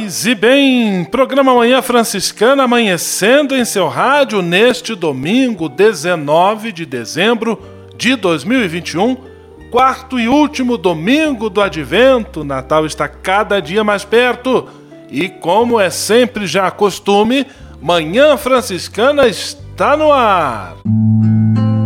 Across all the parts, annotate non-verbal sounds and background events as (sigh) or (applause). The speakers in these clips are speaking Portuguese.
Paz e bem, programa Manhã Franciscana amanhecendo em seu rádio neste domingo 19 de dezembro de 2021, quarto e último domingo do Advento. Natal está cada dia mais perto e, como é sempre já costume, Manhã Franciscana está no ar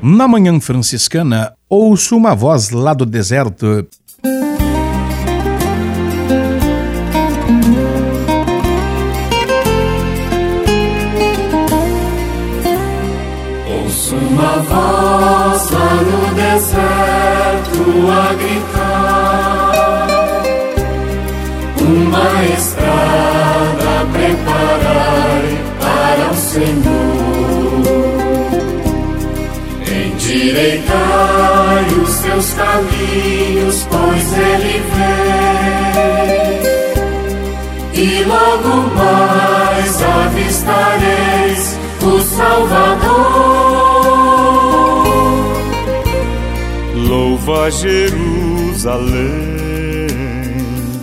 Na manhã franciscana, ouço uma voz lá do deserto. Ouço uma voz lá no deserto a gritar, uma estrada preparai para o Senhor. Endireitai os seus caminhos, pois ele vem. E logo mais avistareis o Salvador. Louva Jerusalém.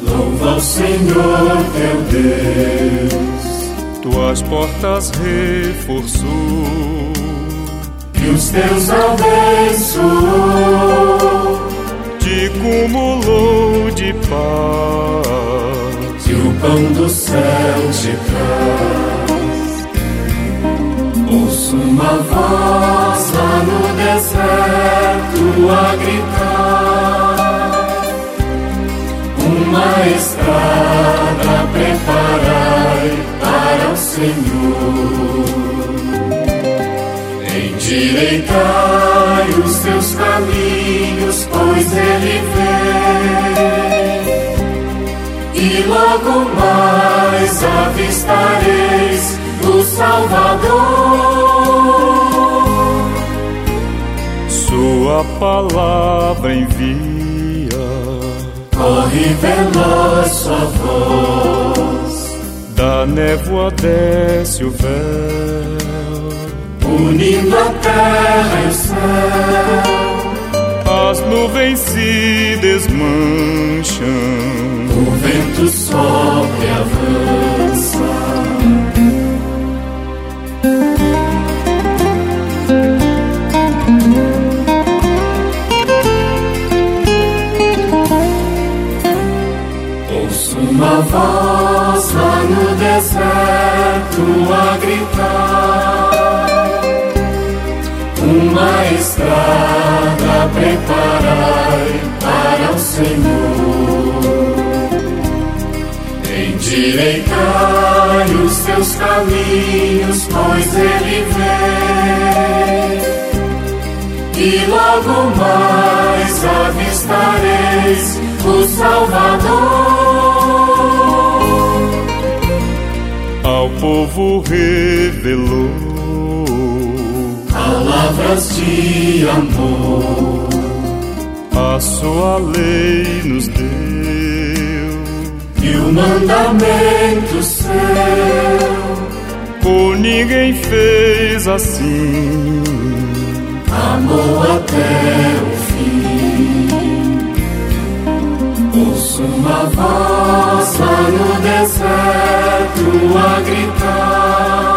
Louva o Senhor teu Deus. Tuas portas reforçou os teus abençoou, te cumulou de paz, e o pão do céu te traz. Ouço uma voz lá no deserto a gritar, uma estrada preparai para o Senhor Endireitai os seus caminhos, pois ele vem. E logo mais avistareis o Salvador. Sua palavra envia, corre veloz sua voz. Da névoa desce o véu unindo a terra e o céu. As nuvens se desmancham, o vento sopra e avança. Uma voz lá no deserto a gritar uma estrada preparai para o Senhor. Endireitai os seus caminhos, pois ele vem. E logo mais avistareis o Salvador. Ao povo revelou palavras de amor. A sua lei nos deu e o mandamento seu. Por ninguém fez assim, amou até o fim. Ouço uma voz lá no deserto a gritar.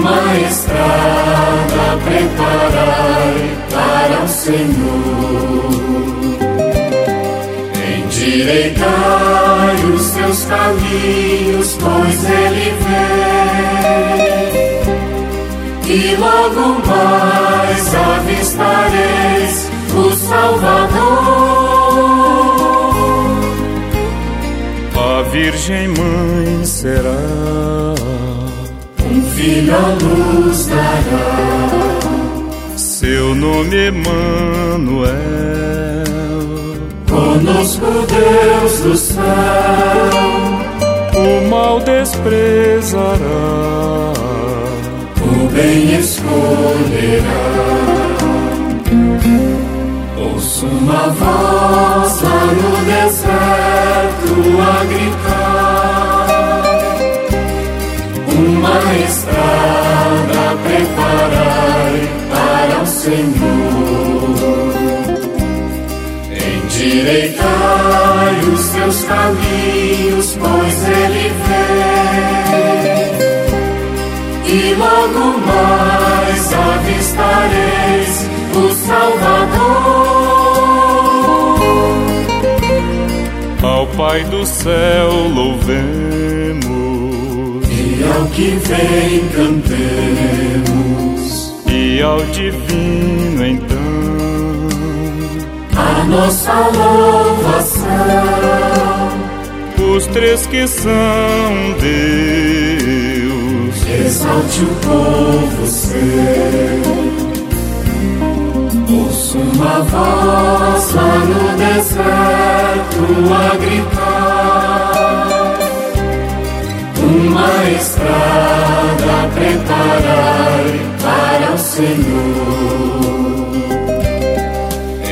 Uma estrada preparai para o Senhor Endireitai os seus caminhos, pois ele vem. E logo mais avistareis o Salvador. A Virgem Mãe será, filho luz dará. Seu nome Emanuel Conosco Deus do céu, o mal desprezará, o bem escolherá. Ouço uma voz lá no deserto a gritar, Senhor. Endireitai os seus caminhos, pois ele vem. E logo mais avistareis o Salvador. Ao Pai do céu louvemos, e ao que vem cantemos, e ao divino então a nossa louvação. Os três que são Deus, exalte o povo seu. Ouço uma voz lá no deserto a gritar. Uma estrada preparai para o Senhor.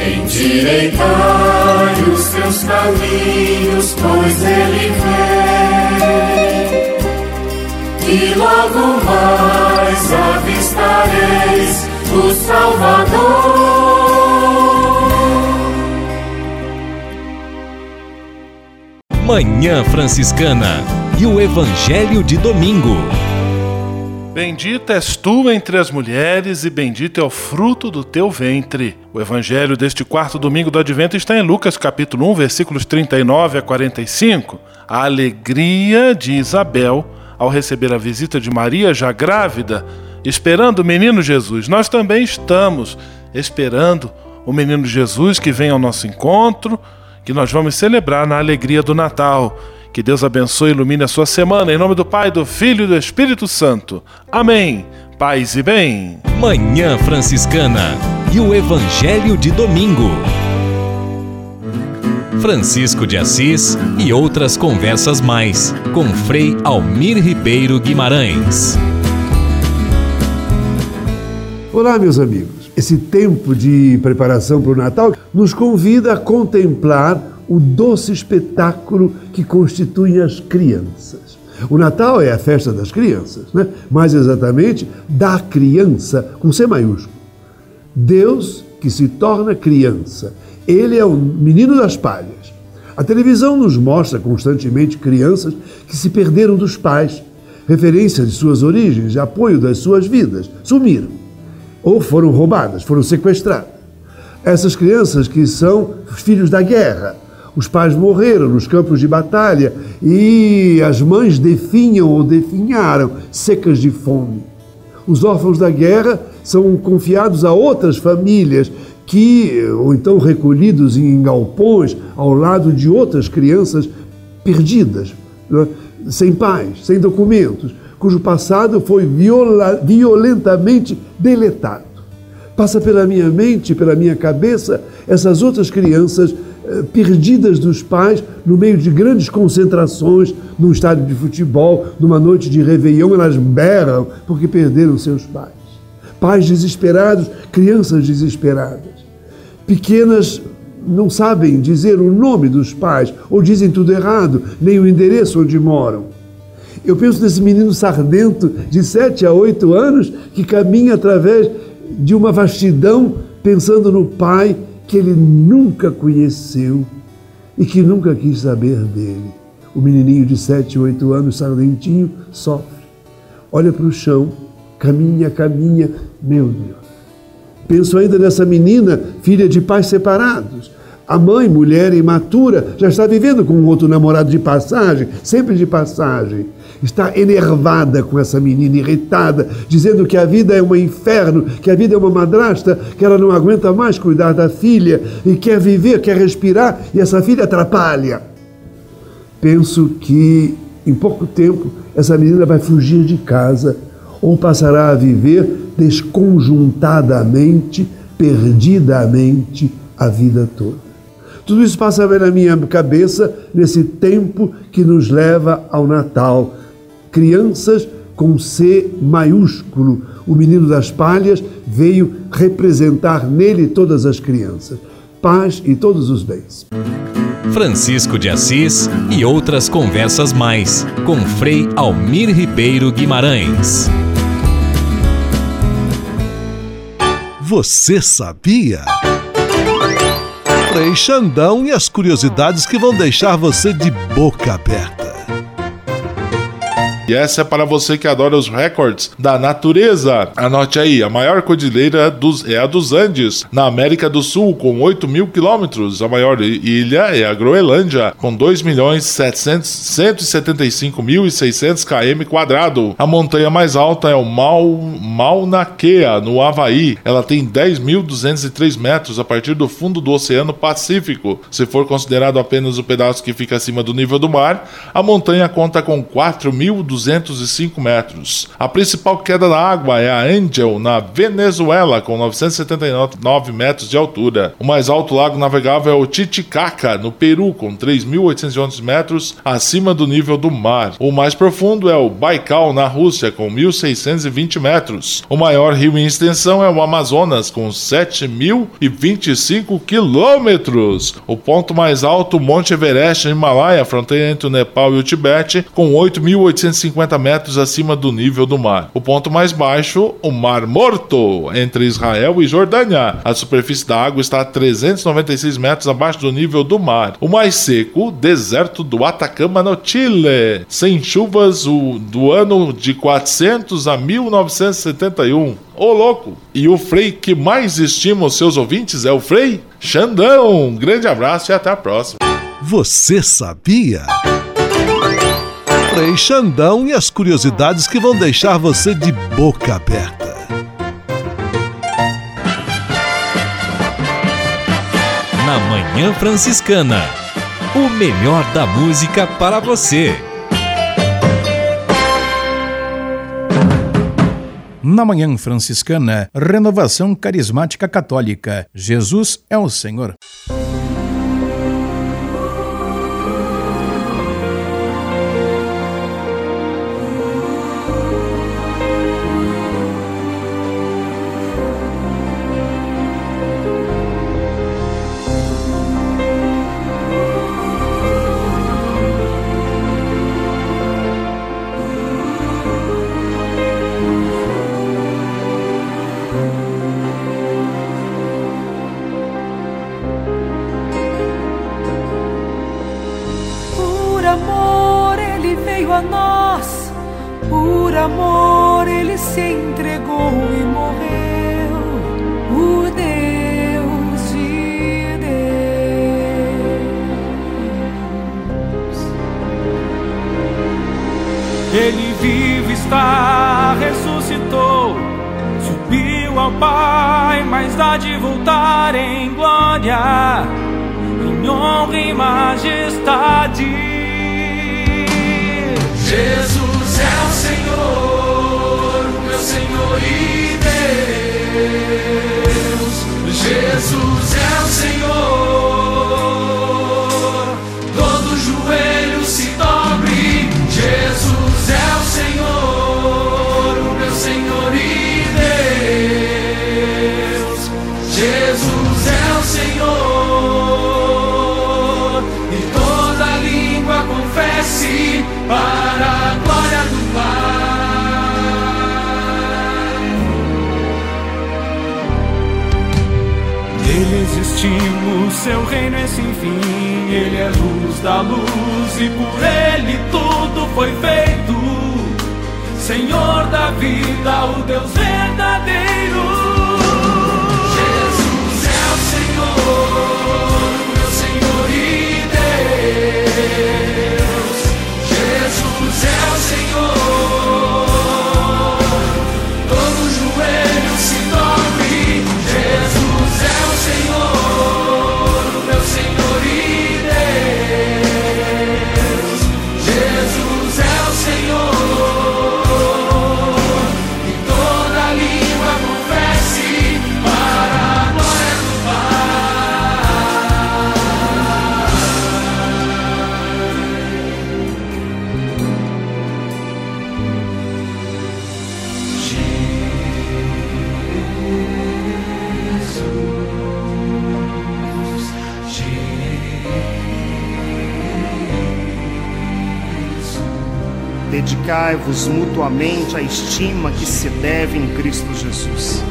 Endireitai os seus caminhos, pois ele vem. E logo mais avistareis o Salvador. Manhã Franciscana e o Evangelho de Domingo. Bendita és tu entre as mulheres, e bendito é o fruto do teu ventre. O evangelho deste quarto domingo do advento está em Lucas capítulo 1, versículos 39 a 45. A alegria de Isabel ao receber a visita de Maria já grávida, esperando o menino Jesus. Nós também estamos esperando o menino Jesus que vem ao nosso encontro, que nós vamos celebrar na alegria do Natal. Que Deus abençoe e ilumine a sua semana. Em nome do Pai, do Filho e do Espírito Santo. Amém. Paz e bem. Manhã Franciscana e o Evangelho de Domingo. Francisco de Assis e outras conversas mais com Frei Almir Ribeiro Guimarães. Olá, meus amigos. Esse tempo de preparação para o Natal nos convida a contemplar o doce espetáculo que constituem as crianças. O Natal é a festa das crianças, né? mais exatamente da criança, com C maiúsculo. Deus que se torna criança. Ele é o menino das palhas. A televisão nos mostra constantemente crianças que se perderam dos pais, referência de suas origens, apoio das suas vidas, sumiram ou foram roubadas, foram sequestradas. Essas crianças que são filhos da guerra, os pais morreram nos campos de batalha e as mães definham ou definharam, secas de fome. Os órfãos da guerra são confiados a outras famílias que, ou então recolhidos em galpões ao lado de outras crianças perdidas, é? sem pais, sem documentos, cujo passado foi viola, violentamente deletado. Passa pela minha mente, pela minha cabeça, essas outras crianças perdidas dos pais no meio de grandes concentrações, num estádio de futebol, numa noite de Réveillon, elas berram porque perderam seus pais. Pais desesperados, crianças desesperadas. Pequenas não sabem dizer o nome dos pais, ou dizem tudo errado, nem o endereço onde moram. Eu penso nesse menino sardento de 7 a 8 anos que caminha através de uma vastidão pensando no pai que ele nunca conheceu e que nunca quis saber dele. O menininho de 7, 8 anos, sardentinho, sofre. Olha para o chão, caminha, caminha. Meu Deus. Penso ainda nessa menina, filha de pais separados, a mãe, mulher imatura, já está vivendo com um outro namorado de passagem, sempre de passagem. Está enervada com essa menina, irritada, dizendo que a vida é um inferno, que a vida é uma madrasta, que ela não aguenta mais cuidar da filha e quer viver, quer respirar, e essa filha atrapalha. Penso que em pouco tempo essa menina vai fugir de casa ou passará a viver desconjuntadamente, perdidamente a vida toda. Tudo isso passa na minha cabeça nesse tempo que nos leva ao Natal. Crianças com C maiúsculo. O menino das palhas veio representar nele todas as crianças. Paz e todos os bens. Francisco de Assis e outras conversas mais com Frei Almir Ribeiro Guimarães. Você sabia? Frei Xandão e as curiosidades que vão deixar você de boca aberta. E essa é para você que adora os recordes da natureza. Anote aí, a maior cordilheira dos, é a dos Andes, na América do Sul, com 8 mil quilômetros. A maior ilha é a Groenlândia, com 2 milhões 175 mil e 600 km quadrado. A montanha mais alta é o Mauna Kea, no Havaí. Ela tem 10.203 metros a partir do fundo do Oceano Pacífico. Se for considerado apenas o pedaço que fica acima do nível do mar, a montanha conta com 4.200 205 metros. A principal queda da água é a Angel, na Venezuela, com 979 metros de altura. O mais alto lago navegável é o Titicaca, no Peru, com 3.811 metros acima do nível do mar. O mais profundo é o Baikal, na Rússia, com 1.620 metros. O maior rio em extensão é o Amazonas, com 7.025 quilômetros. O ponto mais alto, Monte Everest, no Himalaia, fronteira entre o Nepal e o Tibete, com 8.850 150 metros acima do nível do mar. O ponto mais baixo, o Mar Morto, entre Israel e Jordânia. A superfície da água está a 396 metros abaixo do nível do mar. O mais seco, deserto do Atacama, no Chile, sem chuvas o, do ano de 400 a 1971. Ô louco! E o Frei que mais estima os seus ouvintes é o Frei Xandão. Grande abraço e até a próxima. Você sabia? Frei Xandão e as curiosidades que vão deixar você de boca aberta. Na Manhã Franciscana, o melhor da música para você. Na Manhã Franciscana, Renovação Carismática Católica. Jesus é o Senhor. Em honra e majestade. Jesus é o Senhor, meu Senhor e Deus. Jesus é o Senhor, seu reino é sem fim, ele é luz da luz e por ele tudo foi feito. Senhor da vida, o Deus verdadeiro. Jesus é o Senhor, meu Senhor e Deus. Jesus é o Senhor. Dedicai-vos mutuamente à estima que se deve em Cristo Jesus.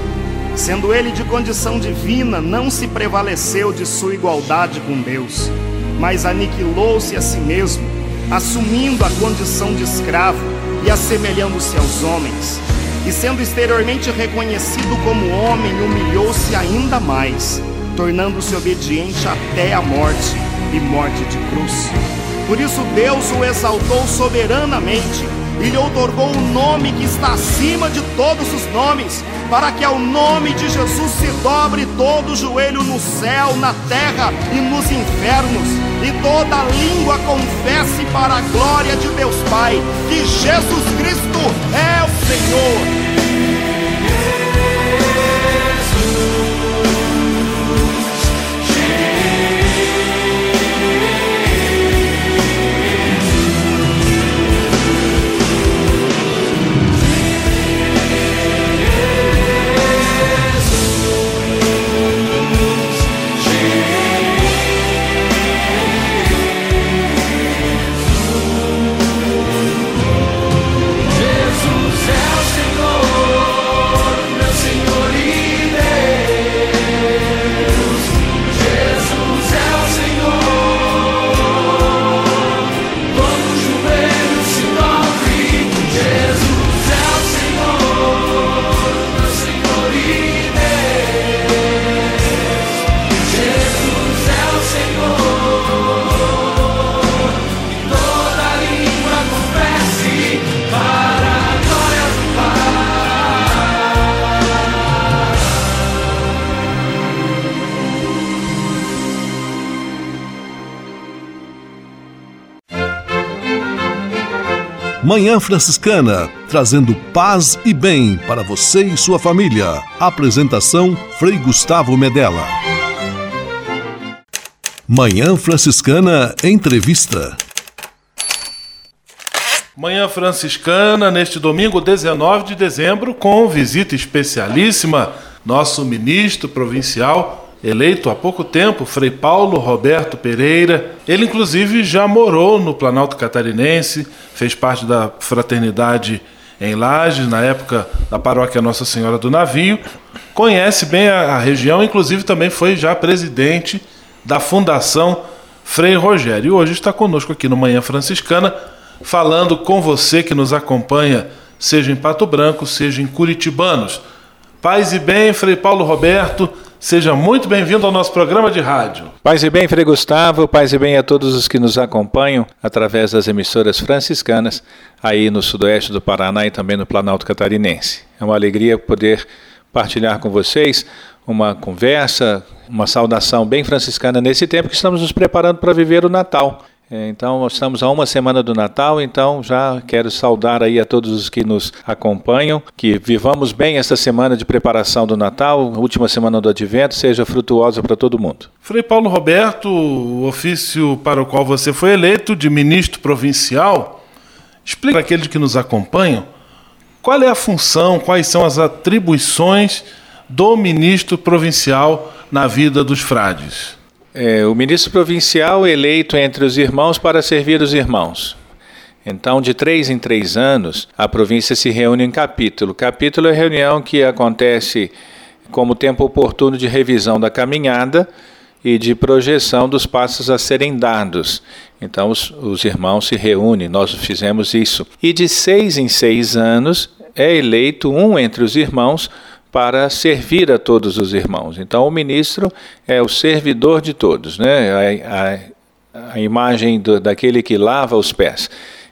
Sendo ele de condição divina, não se prevaleceu de sua igualdade com Deus, mas aniquilou-se a si mesmo, assumindo a condição de escravo e assemelhando-se aos homens. E sendo exteriormente reconhecido como homem, humilhou-se ainda mais, tornando-se obediente até a morte e morte de cruz. Por isso Deus o exaltou soberanamente e lhe outorgou um nome que está acima de todos os nomes, para que ao nome de Jesus se dobre todo joelho no céu, na terra e nos infernos, e toda língua confesse para a glória de Deus Pai que Jesus Cristo é o Senhor. Manhã Franciscana, trazendo paz e bem para você e sua família. Apresentação Frei Gustavo Medella. Manhã Franciscana Entrevista. Manhã Franciscana, neste domingo 19 de dezembro, com visita especialíssima, nosso ministro provincial, eleito há pouco tempo, Frei Paulo Roberto Pereira. Ele, inclusive, já morou no Planalto Catarinense, fez parte da fraternidade em Lages, na época da paróquia Nossa Senhora do Navio. Conhece bem a, região, inclusive também foi já presidente da Fundação Frei Rogério. E hoje está conosco aqui no Manhã Franciscana, falando com você que nos acompanha, seja em Pato Branco, seja em Curitibanos. Paz e bem, Frei Paulo Roberto, seja muito bem-vindo ao nosso programa de rádio. Paz e bem, Frei Gustavo, paz e bem a todos os que nos acompanham através das emissoras franciscanas aí no sudoeste do Paraná e também no Planalto Catarinense. É uma alegria poder partilhar com vocês uma conversa, uma saudação bem franciscana nesse tempo que estamos nos preparando para viver o Natal. É, então, estamos a uma semana do Natal, então já quero saudar aí a todos os que nos acompanham, que vivamos bem esta semana de preparação do Natal, última semana do Advento, seja frutuosa para todo mundo. Frei Paulo Roberto, o ofício para o qual você foi eleito de ministro provincial, explica para aqueles que nos acompanham qual é a função, quais são as atribuições do ministro provincial na vida dos frades. É, o ministro provincial eleito entre os irmãos para servir os irmãos. Então, de três em três anos, a província se reúne em capítulo. Capítulo é reunião que acontece como tempo oportuno de revisão da caminhada e de projeção dos passos a serem dados. Então, os, os irmãos se reúnem, nós fizemos isso. E de seis em seis anos é eleito um entre os irmãos para servir a todos os irmãos. Então, o ministro é o servidor de todos, né? a, a, a imagem do, daquele que lava os pés.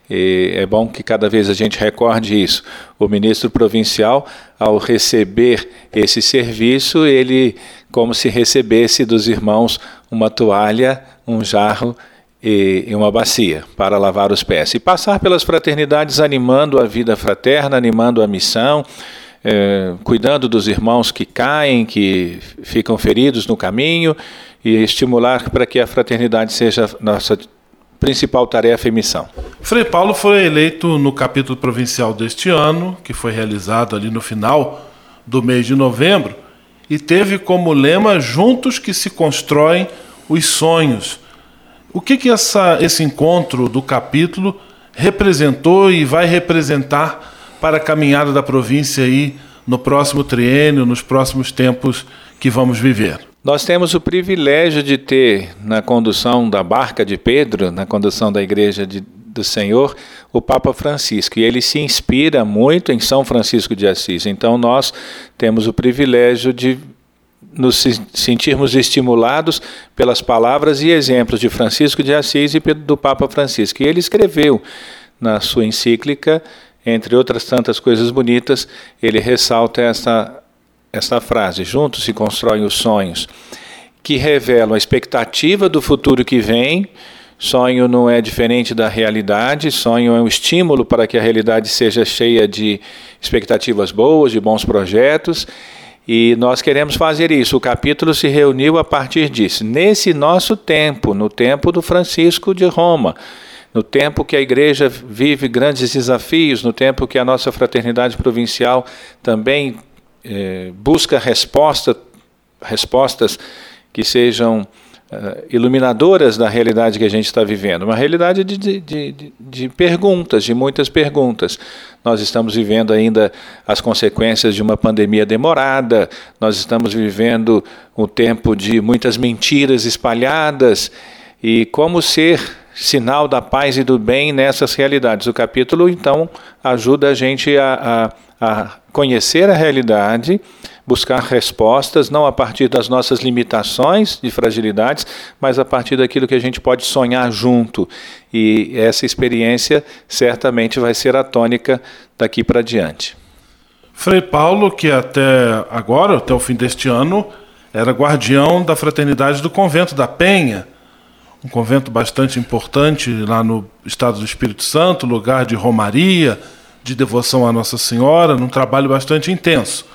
E é bom que cada vez a gente recorde isso. O ministro provincial, ao receber esse serviço, ele, como se recebesse dos irmãos uma toalha, um jarro e, uma bacia para lavar os pés. E passar pelas fraternidades animando a vida fraterna, animando a missão é, cuidando dos irmãos que caem, que ficam feridos no caminho e estimular para que a fraternidade seja nossa principal tarefa e missão. Frei Paulo foi eleito no capítulo provincial deste ano, que foi realizado ali no final do mês de novembro, e teve como lema Juntos que se constroem os sonhos. O que, que essa, esse encontro do capítulo representou e vai representar para a caminhada da província aí no próximo triênio, nos próximos tempos que vamos viver. Nós temos o privilégio de ter na condução da barca de Pedro, na condução da igreja de, do Senhor, o Papa Francisco, e ele se inspira muito em São Francisco de Assis. Então nós temos o privilégio de nos sentirmos estimulados pelas palavras e exemplos de Francisco de Assis e do Papa Francisco. E ele escreveu na sua encíclica entre outras tantas coisas bonitas, ele ressalta essa, essa frase: Juntos se constroem os sonhos, que revelam a expectativa do futuro que vem. Sonho não é diferente da realidade, sonho é um estímulo para que a realidade seja cheia de expectativas boas, de bons projetos. E nós queremos fazer isso. O capítulo se reuniu a partir disso. Nesse nosso tempo, no tempo do Francisco de Roma, no tempo que a igreja vive grandes desafios, no tempo que a nossa fraternidade provincial também eh, busca resposta, respostas que sejam uh, iluminadoras da realidade que a gente está vivendo. Uma realidade de, de, de, de, perguntas, de muitas perguntas. Nós estamos vivendo ainda as consequências de uma pandemia demorada, nós estamos vivendo um tempo de muitas mentiras espalhadas. E como ser sinal da paz e do bem nessas realidades. O capítulo, então, ajuda a gente a, a, a conhecer a realidade, buscar respostas, não a partir das nossas limitações de fragilidades, mas a partir daquilo que a gente pode sonhar junto. E essa experiência certamente vai ser a tônica daqui para diante. Frei Paulo, que até agora, até o fim deste ano, era guardião da fraternidade do convento da Penha um convento bastante importante lá no estado do Espírito Santo, lugar de romaria, de devoção à Nossa Senhora, num trabalho bastante intenso.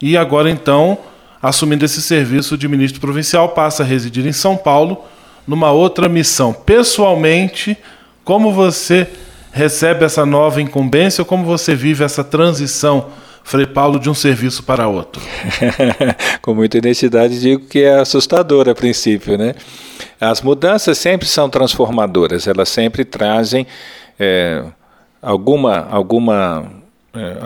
E agora, então, assumindo esse serviço de ministro provincial, passa a residir em São Paulo, numa outra missão. Pessoalmente, como você recebe essa nova incumbência ou como você vive essa transição, Frei Paulo, de um serviço para outro? (laughs) Com muita identidade, digo que é assustador a princípio, né? As mudanças sempre são transformadoras, elas sempre trazem é, alguma, alguma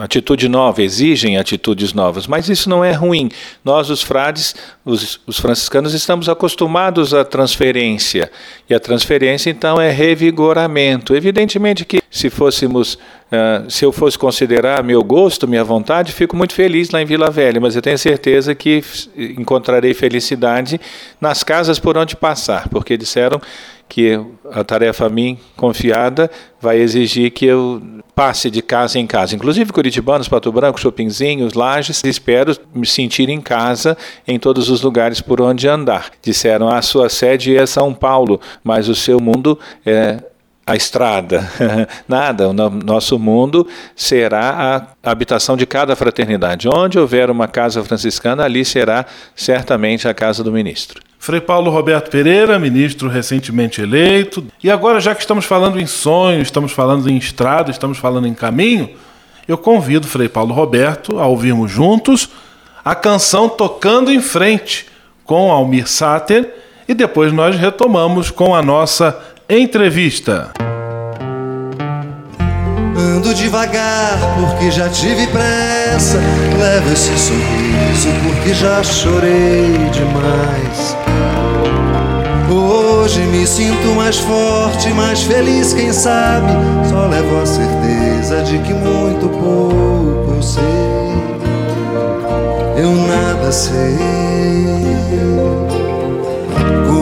atitude nova, exigem atitudes novas, mas isso não é ruim. Nós, os frades, os, os, franciscanos, estamos acostumados à transferência, e a transferência, então, é revigoramento. Evidentemente que se fôssemos Uh, se eu fosse considerar meu gosto, minha vontade, fico muito feliz lá em Vila Velha, mas eu tenho certeza que encontrarei felicidade nas casas por onde passar, porque disseram que a tarefa a mim confiada vai exigir que eu passe de casa em casa. Inclusive curitibanos, Pato Branco, Chopinzinhos, Lages, espero me sentir em casa em todos os lugares por onde andar. Disseram, a sua sede é São Paulo, mas o seu mundo é a estrada, (laughs) nada. O nosso mundo será a habitação de cada fraternidade. Onde houver uma casa franciscana, ali será certamente a casa do ministro. Frei Paulo Roberto Pereira, ministro recentemente eleito. E agora, já que estamos falando em sonho, estamos falando em estrada, estamos falando em caminho, eu convido Frei Paulo Roberto a ouvirmos juntos a canção Tocando em Frente, com Almir Sater, e depois nós retomamos com a nossa entrevista. Ando devagar porque já tive pressa. Levo esse sorriso porque já chorei demais. Hoje me sinto mais forte, mais feliz, quem sabe. Só levo a certeza de que muito pouco eu sei. Eu nada sei.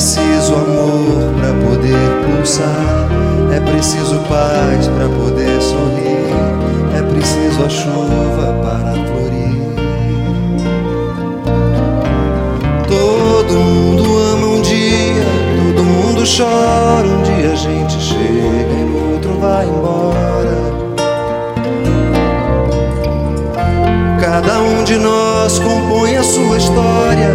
Preciso amor para poder pulsar, é preciso paz para poder sorrir, é preciso a chuva para florir. Todo mundo ama um dia, todo mundo chora. Um dia a gente chega e no outro vai embora. Cada um de nós compõe a sua história,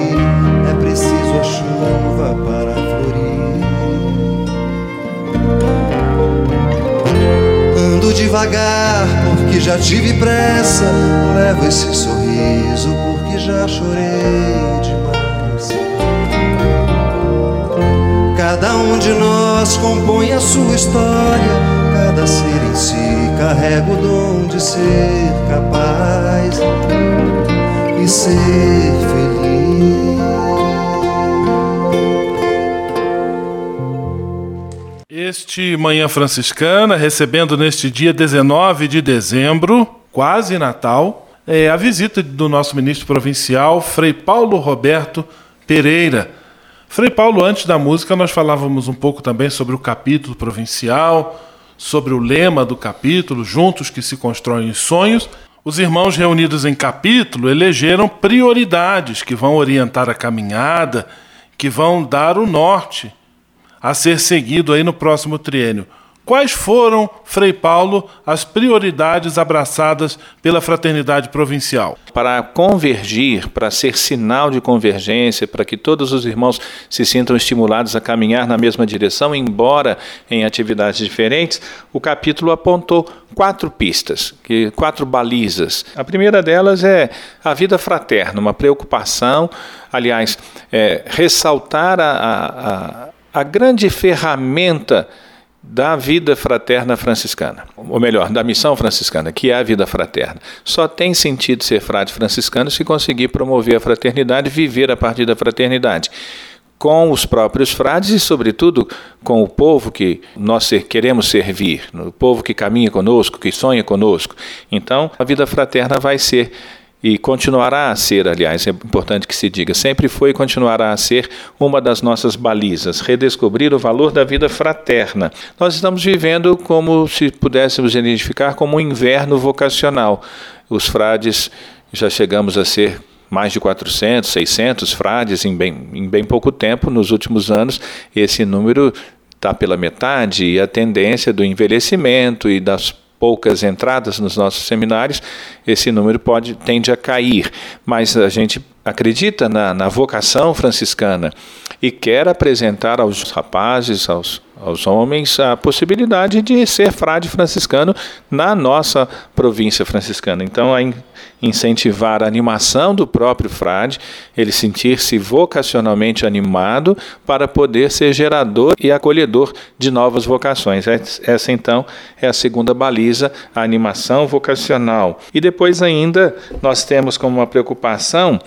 Devagar porque já tive pressa. Levo esse sorriso porque já chorei demais. Cada um de nós compõe a sua história. Cada ser em si carrega o dom de ser capaz e ser feliz. Manhã Franciscana, recebendo neste dia 19 de dezembro, quase Natal, é a visita do nosso ministro provincial, Frei Paulo Roberto Pereira. Frei Paulo, antes da música, nós falávamos um pouco também sobre o capítulo provincial, sobre o lema do capítulo, Juntos que se constroem sonhos. Os irmãos reunidos em capítulo elegeram prioridades que vão orientar a caminhada, que vão dar o norte a ser seguido aí no próximo triênio. Quais foram, Frei Paulo, as prioridades abraçadas pela fraternidade provincial? Para convergir, para ser sinal de convergência, para que todos os irmãos se sintam estimulados a caminhar na mesma direção, embora em atividades diferentes, o capítulo apontou quatro pistas, quatro balizas. A primeira delas é a vida fraterna, uma preocupação, aliás, é, ressaltar a, a, a grande ferramenta da vida fraterna franciscana, ou melhor, da missão franciscana, que é a vida fraterna. Só tem sentido ser frade franciscano se conseguir promover a fraternidade, viver a partir da fraternidade. com os próprios frades e, sobretudo, com o povo que nós queremos servir, o povo que caminha conosco, que sonha conosco. Então, a vida fraterna vai ser e continuará a ser, aliás, é importante que se diga, sempre foi e continuará a ser uma das nossas balizas, redescobrir o valor da vida fraterna. Nós estamos vivendo como se pudéssemos identificar como um inverno vocacional. Os frades já chegamos a ser mais de 400, 600 frades em bem, em bem pouco tempo, nos últimos anos, esse número está pela metade e a tendência do envelhecimento e das poucas entradas nos nossos seminários, esse número pode tende a cair. Mas a gente acredita na, na vocação franciscana e quer apresentar aos rapazes, aos aos homens a possibilidade de ser frade franciscano na nossa província franciscana. Então, a incentivar a animação do próprio frade, ele sentir-se vocacionalmente animado para poder ser gerador e acolhedor de novas vocações. Essa, então, é a segunda baliza, a animação vocacional. E depois, ainda, nós temos como uma preocupação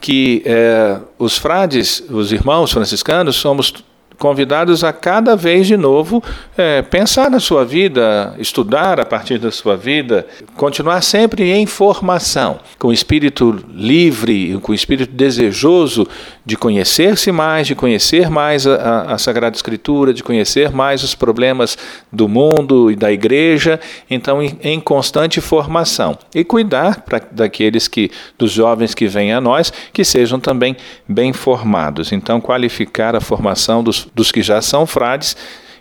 que é, os frades, os irmãos franciscanos, somos convidados a cada vez de novo é, pensar na sua vida, estudar a partir da sua vida, continuar sempre em formação, com espírito livre, com espírito desejoso de conhecer-se mais, de conhecer mais a, a, a Sagrada Escritura, de conhecer mais os problemas do mundo e da igreja, então em, em constante formação e cuidar pra, daqueles que dos jovens que vêm a nós que sejam também bem formados. Então qualificar a formação dos dos que já são frades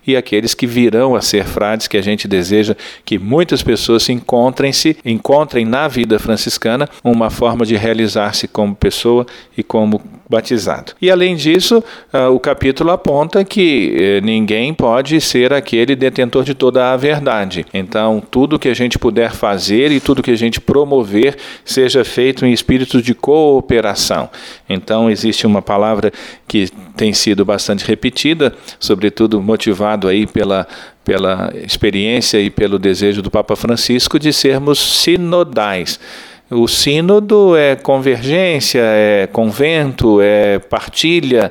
e aqueles que virão a ser frades, que a gente deseja que muitas pessoas encontrem-se, encontrem na vida franciscana uma forma de realizar-se como pessoa e como batizado. E além disso, uh, o capítulo aponta que eh, ninguém pode ser aquele detentor de toda a verdade. Então, tudo que a gente puder fazer e tudo que a gente promover seja feito em espírito de cooperação. Então, existe uma palavra que tem sido bastante repetida, sobretudo aí pela pela experiência e pelo desejo do Papa Francisco de sermos sinodais. O sínodo é convergência, é convento, é partilha,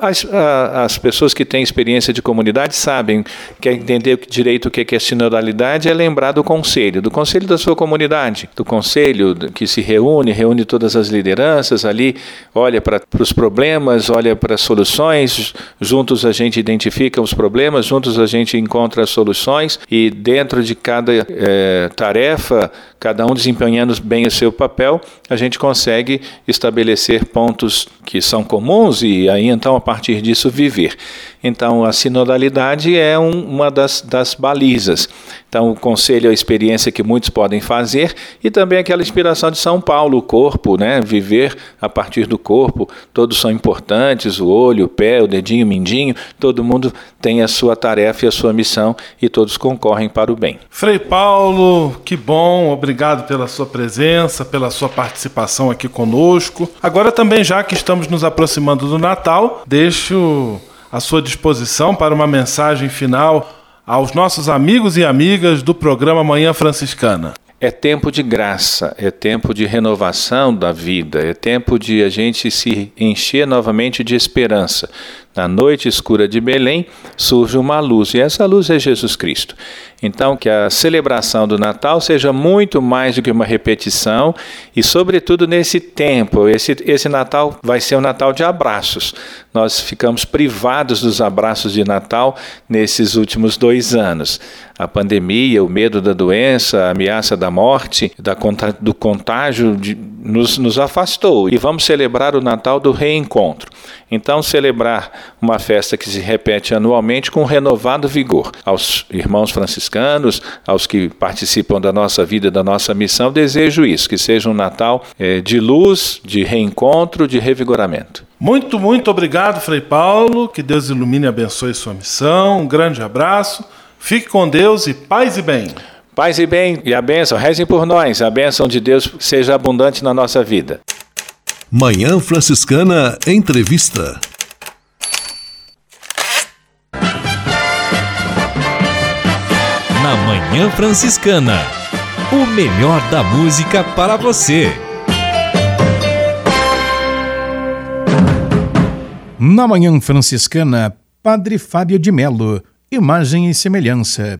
as, as pessoas que têm experiência de comunidade sabem que entender direito o que é sinodalidade é lembrar do conselho, do conselho da sua comunidade, do conselho que se reúne, reúne todas as lideranças ali, olha para os problemas, olha para as soluções, juntos a gente identifica os problemas, juntos a gente encontra as soluções e dentro de cada é, tarefa, cada um desempenhando bem o seu papel, a gente consegue estabelecer pontos que são comuns e aí então a partir disso viver. Então, a sinodalidade é um, uma das, das balizas. Então, o conselho é a experiência que muitos podem fazer e também aquela inspiração de São Paulo, o corpo, né? viver a partir do corpo. Todos são importantes, o olho, o pé, o dedinho, o mindinho, todo mundo tem a sua tarefa e a sua missão e todos concorrem para o bem. Frei Paulo, que bom, obrigado pela sua presença, pela sua participação aqui conosco. Agora também, já que estamos nos aproximando do Natal, deixo à sua disposição para uma mensagem final aos nossos amigos e amigas do programa Manhã Franciscana. É tempo de graça, é tempo de renovação da vida, é tempo de a gente se encher novamente de esperança. Na noite escura de Belém surge uma luz, e essa luz é Jesus Cristo. Então, que a celebração do Natal seja muito mais do que uma repetição, e, sobretudo, nesse tempo. Esse, esse Natal vai ser um Natal de abraços. Nós ficamos privados dos abraços de Natal nesses últimos dois anos. A pandemia, o medo da doença, a ameaça da morte, da, do contágio, de, nos, nos afastou. E vamos celebrar o Natal do reencontro. Então, celebrar uma festa que se repete anualmente com renovado vigor. Aos irmãos franciscanos, aos que participam da nossa vida, da nossa missão, desejo isso, que seja um Natal é, de luz, de reencontro, de revigoramento. Muito, muito obrigado, Frei Paulo. Que Deus ilumine e abençoe sua missão. Um grande abraço. Fique com Deus e paz e bem. Paz e bem e a bênção, rezem por nós, a bênção de Deus seja abundante na nossa vida. Manhã Franciscana Entrevista. Na Manhã Franciscana, o melhor da música para você. Na Manhã Franciscana, Padre Fábio de Melo, Imagem e Semelhança.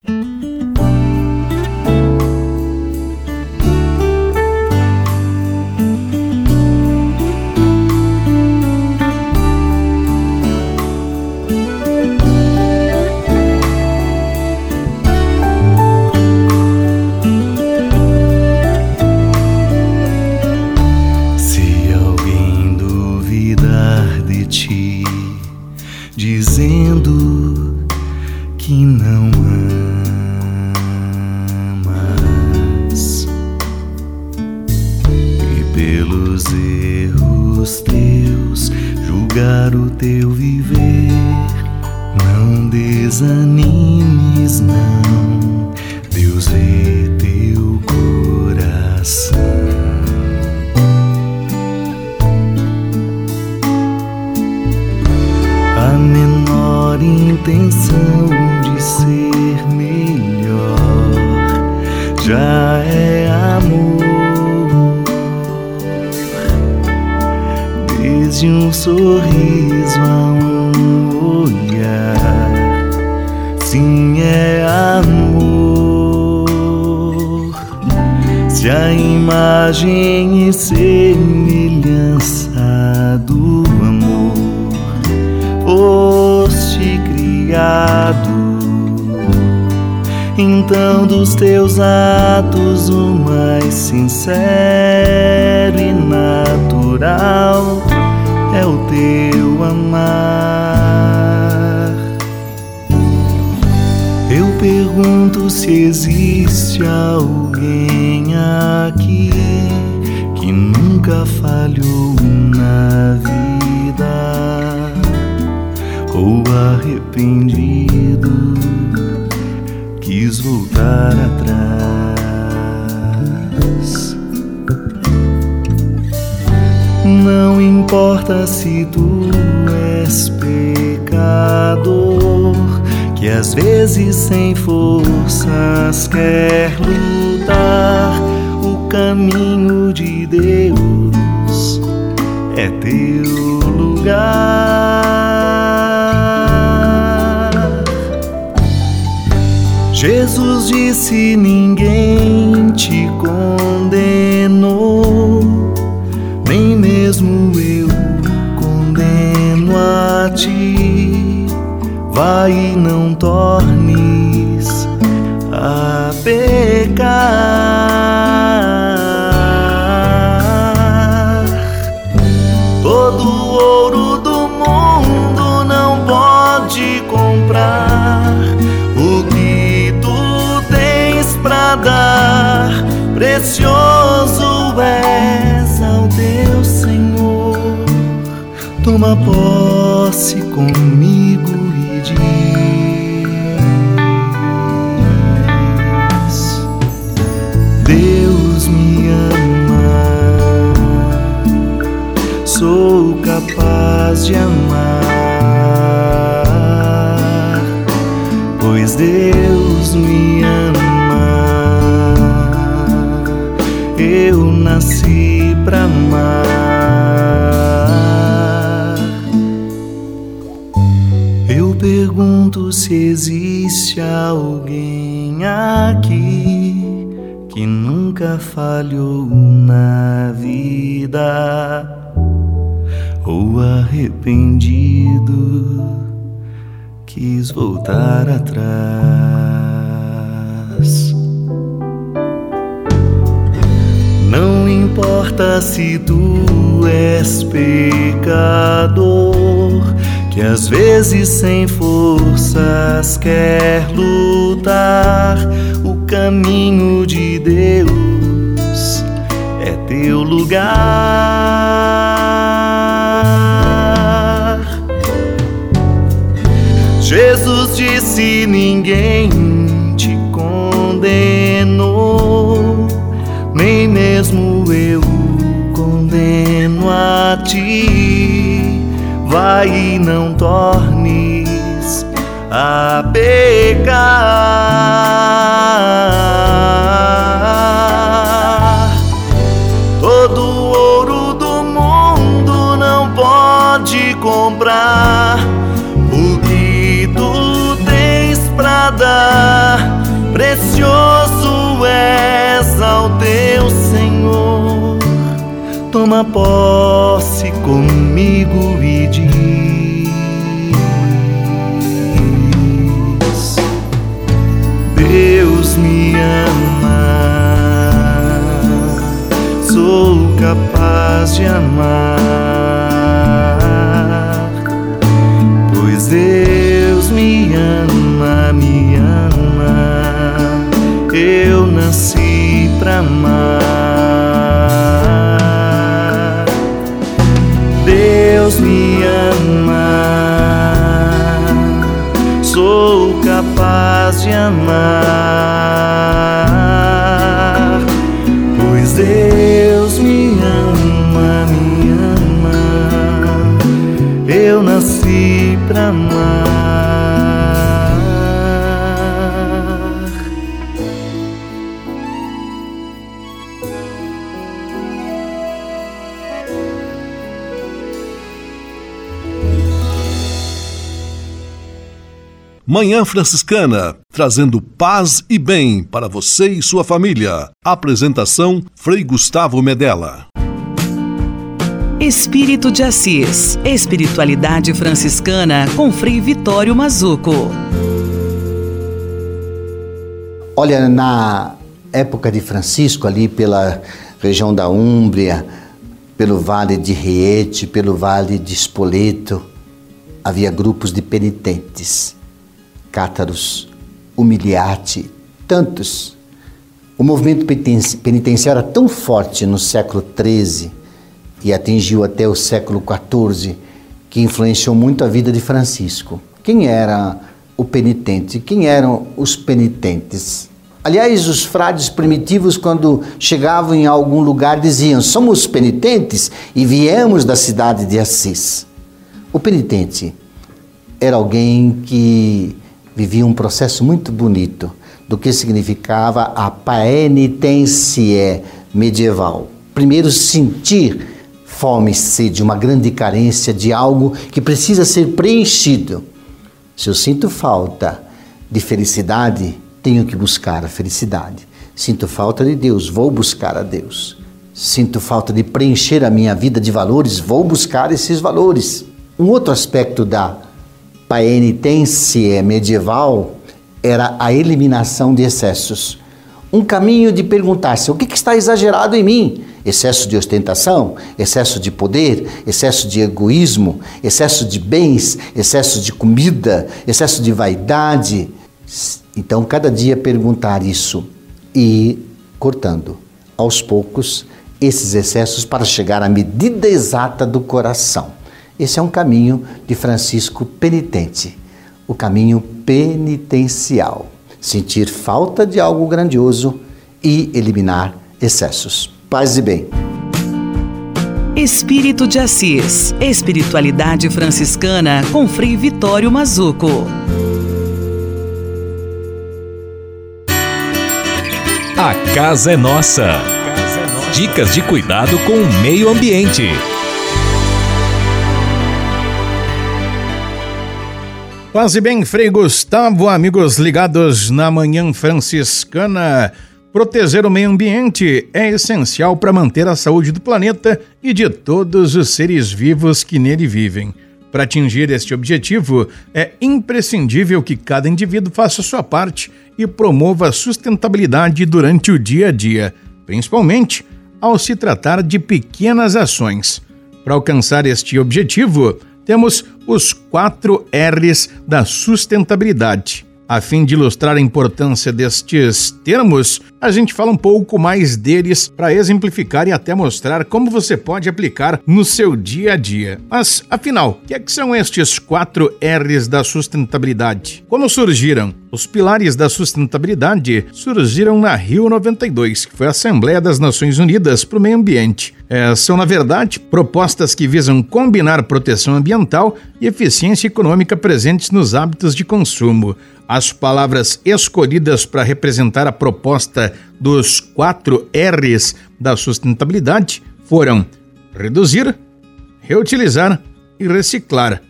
Os teus atos o mais sincero e natural é o teu amar. Eu pergunto se existe alguém aqui que nunca falhou na vida ou arrependido. importa se tu és pecador, que às vezes sem forças quer lutar o caminho de Deus. É teu lugar. Jesus disse: Ninguém ti. Vai e não tornes a pecar. Todo o ouro do mundo não pode comprar o que tu tens pra dar. Precioso és ao teu Senhor. Toma posse doce comigo. existe alguém aqui que nunca falhou na vida ou arrependido quis voltar atrás. Não importa se tu és pecador que às vezes sem forças quer lutar. O caminho de Deus é teu lugar. Jesus disse: Ninguém te condenou vai e não tornes a pecar. Todo ouro do mundo não pode comprar o que tu tens pra dar. Precioso és ao teu Senhor. Toma posse comigo e diz: Deus me ama, sou capaz de amar. Deus me ama, me ama. Eu nasci pra amar. De amar. Pois Deus me ama, me ama. Eu nasci pra amar. Manhã Franciscana, trazendo paz e bem para você e sua família. Apresentação Frei Gustavo Medella. Espírito de Assis. Espiritualidade franciscana com Frei Vitório Mazuco. Olha, na época de Francisco, ali pela região da Úmbria, pelo vale de Riete, pelo vale de Spoleto, havia grupos de penitentes, cátaros, humiliati, tantos. O movimento penitenciário era tão forte no século XIII e atingiu até o século XIV, que influenciou muito a vida de Francisco. Quem era o penitente? Quem eram os penitentes? Aliás, os frades primitivos, quando chegavam em algum lugar, diziam: Somos penitentes e viemos da cidade de Assis. O penitente era alguém que vivia um processo muito bonito do que significava a penitência medieval. Primeiro, sentir fome e sede, uma grande carência de algo que precisa ser preenchido. Se eu sinto falta de felicidade, tenho que buscar a felicidade. Sinto falta de Deus, vou buscar a Deus. Sinto falta de preencher a minha vida de valores, vou buscar esses valores. Um outro aspecto da penitência medieval era a eliminação de excessos. Um caminho de perguntar-se: o que, que está exagerado em mim? Excesso de ostentação, excesso de poder, excesso de egoísmo, excesso de bens, excesso de comida, excesso de vaidade. Então, cada dia perguntar isso e cortando aos poucos esses excessos para chegar à medida exata do coração. Esse é um caminho de Francisco penitente, o caminho penitencial. Sentir falta de algo grandioso e eliminar excessos. Paz e bem. Espírito de Assis. Espiritualidade franciscana com Frei Vitório Mazuco. A casa é nossa. Dicas de cuidado com o meio ambiente. Paz e bem, Frei Gustavo, amigos ligados na Manhã Franciscana. Proteger o meio ambiente é essencial para manter a saúde do planeta e de todos os seres vivos que nele vivem. Para atingir este objetivo, é imprescindível que cada indivíduo faça sua parte e promova a sustentabilidade durante o dia a dia, principalmente ao se tratar de pequenas ações. Para alcançar este objetivo, temos os quatro R's da sustentabilidade. A fim de ilustrar a importância destes termos, a gente fala um pouco mais deles para exemplificar e até mostrar como você pode aplicar no seu dia a dia. Mas, afinal, o que, é que são estes quatro R's da sustentabilidade? Como surgiram? Os pilares da sustentabilidade surgiram na Rio 92, que foi a Assembleia das Nações Unidas para o Meio Ambiente. É, são, na verdade, propostas que visam combinar proteção ambiental e eficiência econômica presentes nos hábitos de consumo. As palavras escolhidas para representar a proposta dos quatro R's da sustentabilidade foram reduzir, reutilizar e reciclar.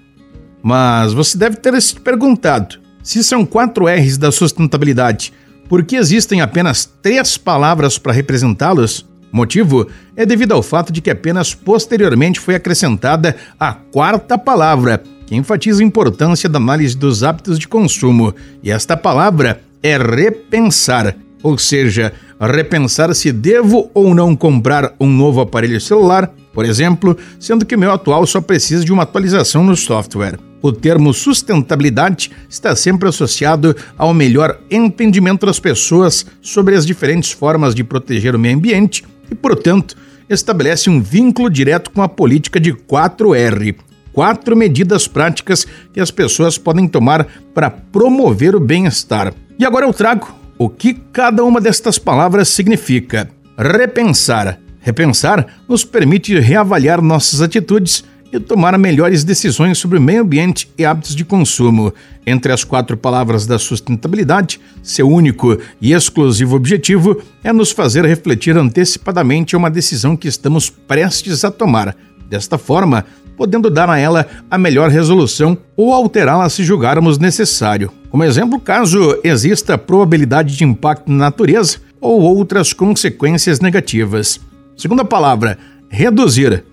Mas você deve ter se perguntado: se são quatro R's da sustentabilidade, por que existem apenas três palavras para representá-los? Motivo é devido ao fato de que apenas posteriormente foi acrescentada a quarta palavra, que enfatiza a importância da análise dos hábitos de consumo, e esta palavra é repensar, ou seja, repensar se devo ou não comprar um novo aparelho celular, por exemplo, sendo que meu atual só precisa de uma atualização no software. O termo sustentabilidade está sempre associado ao melhor entendimento das pessoas sobre as diferentes formas de proteger o meio ambiente e, portanto, estabelece um vínculo direto com a política de 4R quatro medidas práticas que as pessoas podem tomar para promover o bem-estar. E agora eu trago o que cada uma destas palavras significa. Repensar. Repensar nos permite reavaliar nossas atitudes e tomar melhores decisões sobre o meio ambiente e hábitos de consumo. Entre as quatro palavras da sustentabilidade, seu único e exclusivo objetivo é nos fazer refletir antecipadamente a uma decisão que estamos prestes a tomar. Desta forma, podendo dar a ela a melhor resolução ou alterá-la se julgarmos necessário. Como exemplo, caso exista probabilidade de impacto na natureza ou outras consequências negativas. Segunda palavra, reduzir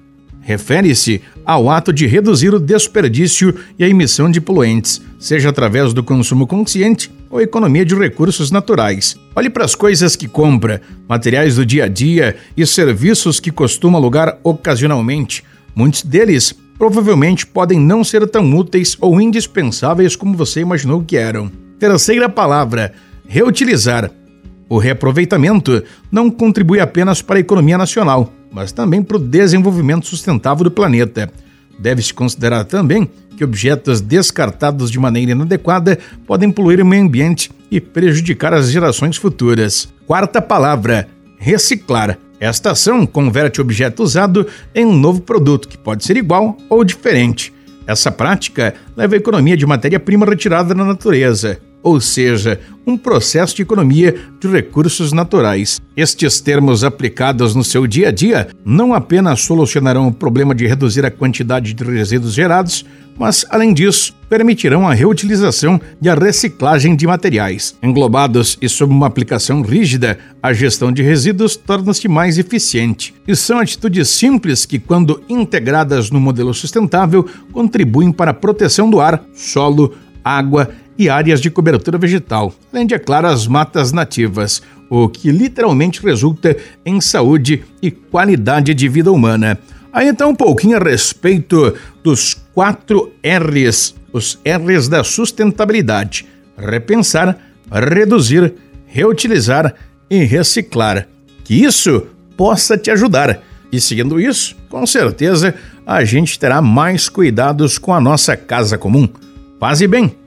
refere-se ao ato de reduzir o desperdício e a emissão de poluentes, seja através do consumo consciente ou economia de recursos naturais. Olhe para as coisas que compra, materiais do dia a dia e serviços que costuma alugar ocasionalmente. Muitos deles provavelmente podem não ser tão úteis ou indispensáveis como você imaginou que eram. Terceira palavra: reutilizar. O reaproveitamento não contribui apenas para a economia nacional, mas também para o desenvolvimento sustentável do planeta. Deve-se considerar também que objetos descartados de maneira inadequada podem poluir o meio ambiente e prejudicar as gerações futuras. Quarta palavra: reciclar. Esta ação converte o objeto usado em um novo produto que pode ser igual ou diferente. Essa prática leva à economia de matéria-prima retirada da natureza, ou seja, um processo de economia de recursos naturais. Estes termos aplicados no seu dia a dia não apenas solucionarão o problema de reduzir a quantidade de resíduos gerados, mas, além disso, permitirão a reutilização e a reciclagem de materiais. Englobados e sob uma aplicação rígida, a gestão de resíduos torna-se mais eficiente. E são atitudes simples que, quando integradas no modelo sustentável, contribuem para a proteção do ar, solo, água e áreas de cobertura vegetal, além de, é claro, as matas nativas, o que literalmente resulta em saúde e qualidade de vida humana. Aí então um pouquinho a respeito dos quatro R's, os R's da sustentabilidade: repensar, reduzir, reutilizar e reciclar. Que isso possa te ajudar. E seguindo isso, com certeza a gente terá mais cuidados com a nossa casa comum. Paz e bem.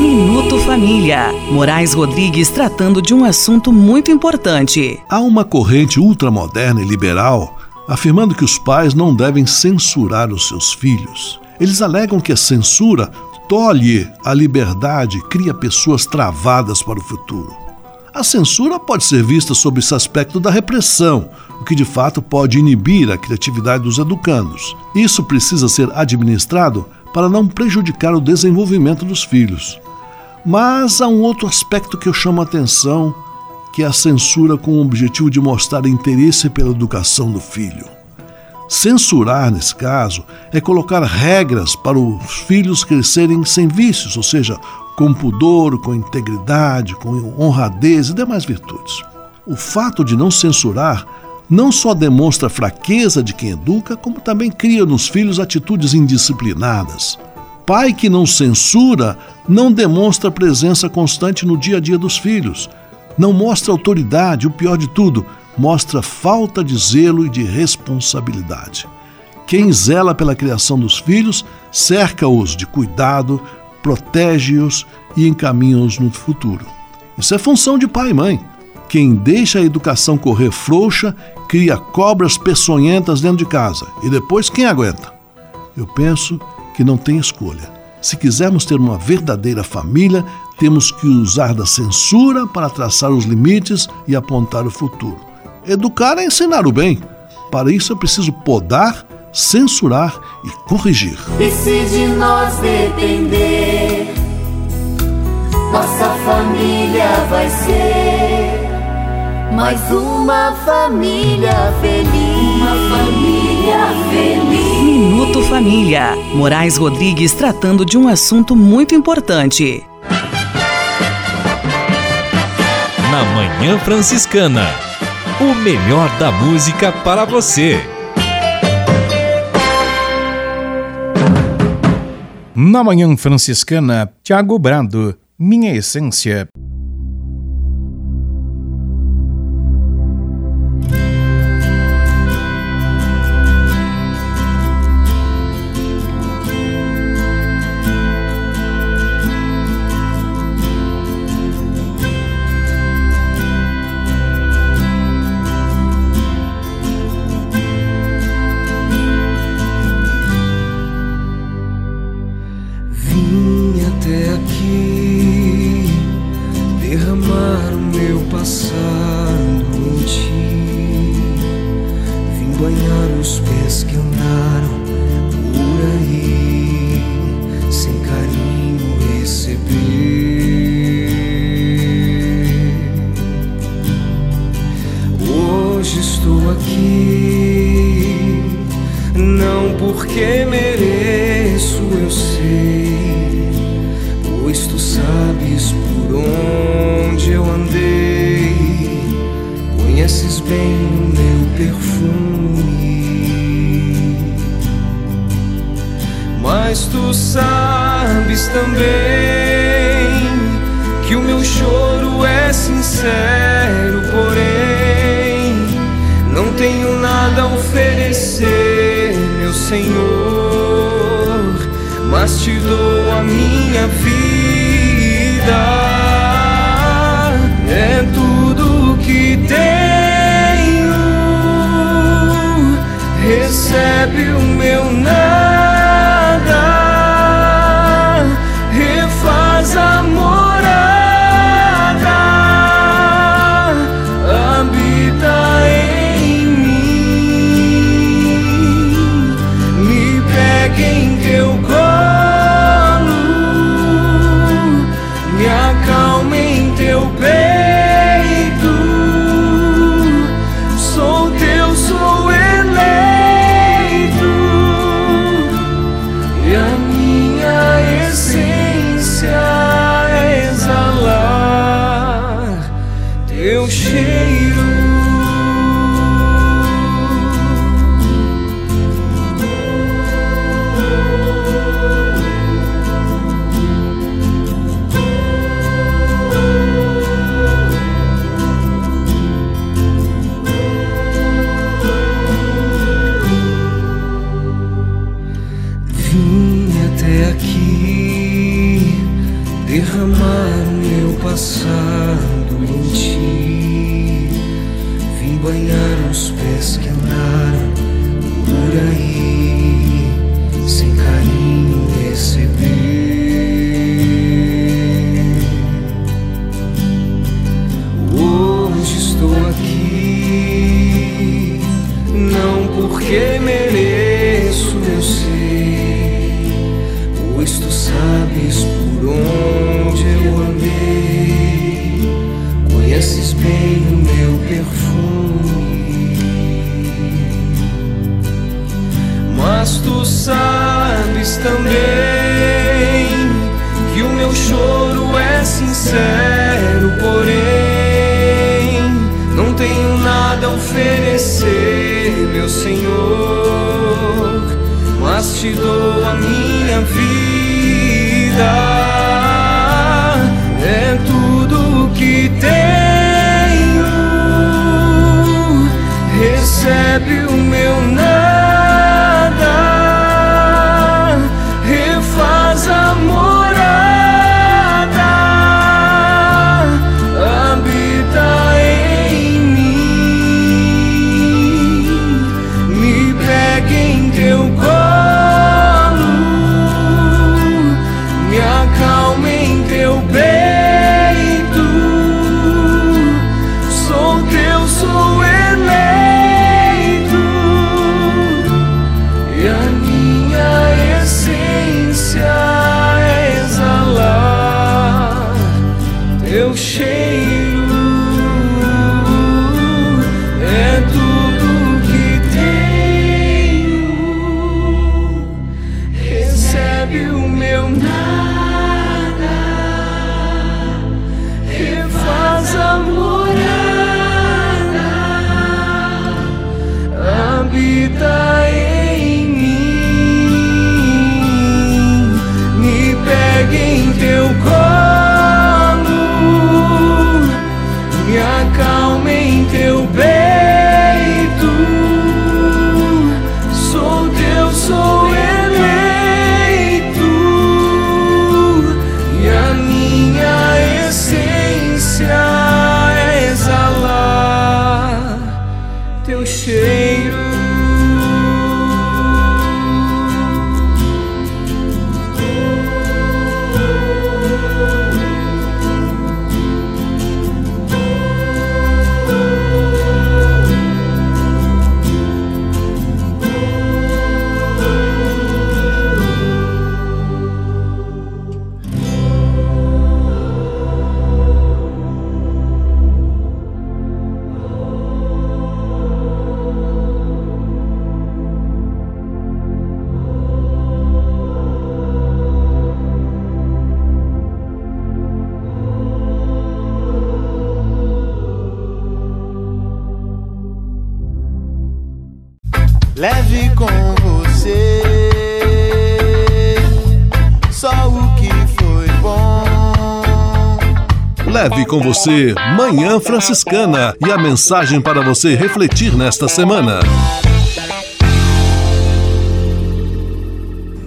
Minuto Família. Moraes Rodrigues tratando de um assunto muito importante. Há uma corrente ultramoderna e liberal afirmando que os pais não devem censurar os seus filhos. Eles alegam que a censura tolhe a liberdade, cria pessoas travadas para o futuro. A censura pode ser vista sob esse aspecto da repressão, o que de fato pode inibir a criatividade dos educandos. Isso precisa ser administrado para não prejudicar o desenvolvimento dos filhos. Mas há um outro aspecto que eu chamo a atenção, que é a censura com o objetivo de mostrar interesse pela educação do filho. Censurar, nesse caso, é colocar regras para os filhos crescerem sem vícios, ou seja, com pudor, com integridade, com honradez e demais virtudes. O fato de não censurar não só demonstra a fraqueza de quem educa, como também cria nos filhos atitudes indisciplinadas. Pai que não censura não demonstra presença constante no dia a dia dos filhos, não mostra autoridade, o pior de tudo, mostra falta de zelo e de responsabilidade. Quem zela pela criação dos filhos cerca-os de cuidado, protege-os e encaminha-os no futuro. Isso é função de pai e mãe. Quem deixa a educação correr frouxa cria cobras peçonhentas dentro de casa. E depois quem aguenta? Eu penso que não tem escolha. Se quisermos ter uma verdadeira família, temos que usar da censura para traçar os limites e apontar o futuro. Educar é ensinar o bem. Para isso é preciso podar, censurar e corrigir. E se de nós depender, nossa família vai ser mais uma família feliz. Uma família feliz. Minuto Família. Moraes Rodrigues tratando de um assunto muito importante. Na Manhã Franciscana. O melhor da música para você. Na Manhã Franciscana, Tiago Brado, Minha Essência. mudou a minha vida. É tudo que tenho. Recebe o com você Manhã Franciscana e a mensagem para você refletir nesta semana.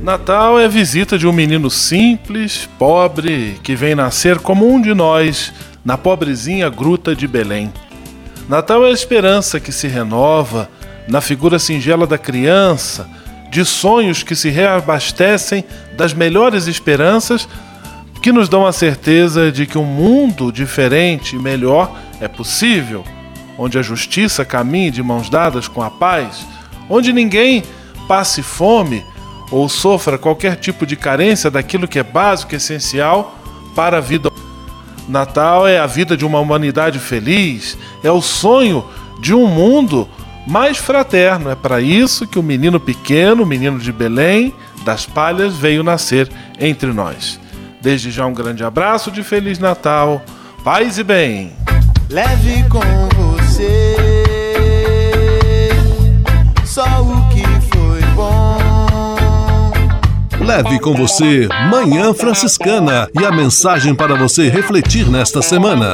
Natal é a visita de um menino simples, pobre, que vem nascer como um de nós na pobrezinha gruta de Belém. Natal é a esperança que se renova na figura singela da criança, de sonhos que se reabastecem das melhores esperanças que nos dão a certeza de que um mundo diferente e melhor é possível, onde a justiça caminhe de mãos dadas com a paz, onde ninguém passe fome ou sofra qualquer tipo de carência daquilo que é básico e essencial para a vida. Natal é a vida de uma humanidade feliz, é o sonho de um mundo mais fraterno. É para isso que o menino pequeno, o menino de Belém, das palhas, veio nascer entre nós. Desde já um grande abraço de Feliz Natal, paz e bem. Leve com você só o que foi bom. Leve com você Manhã Franciscana e a mensagem para você refletir nesta semana.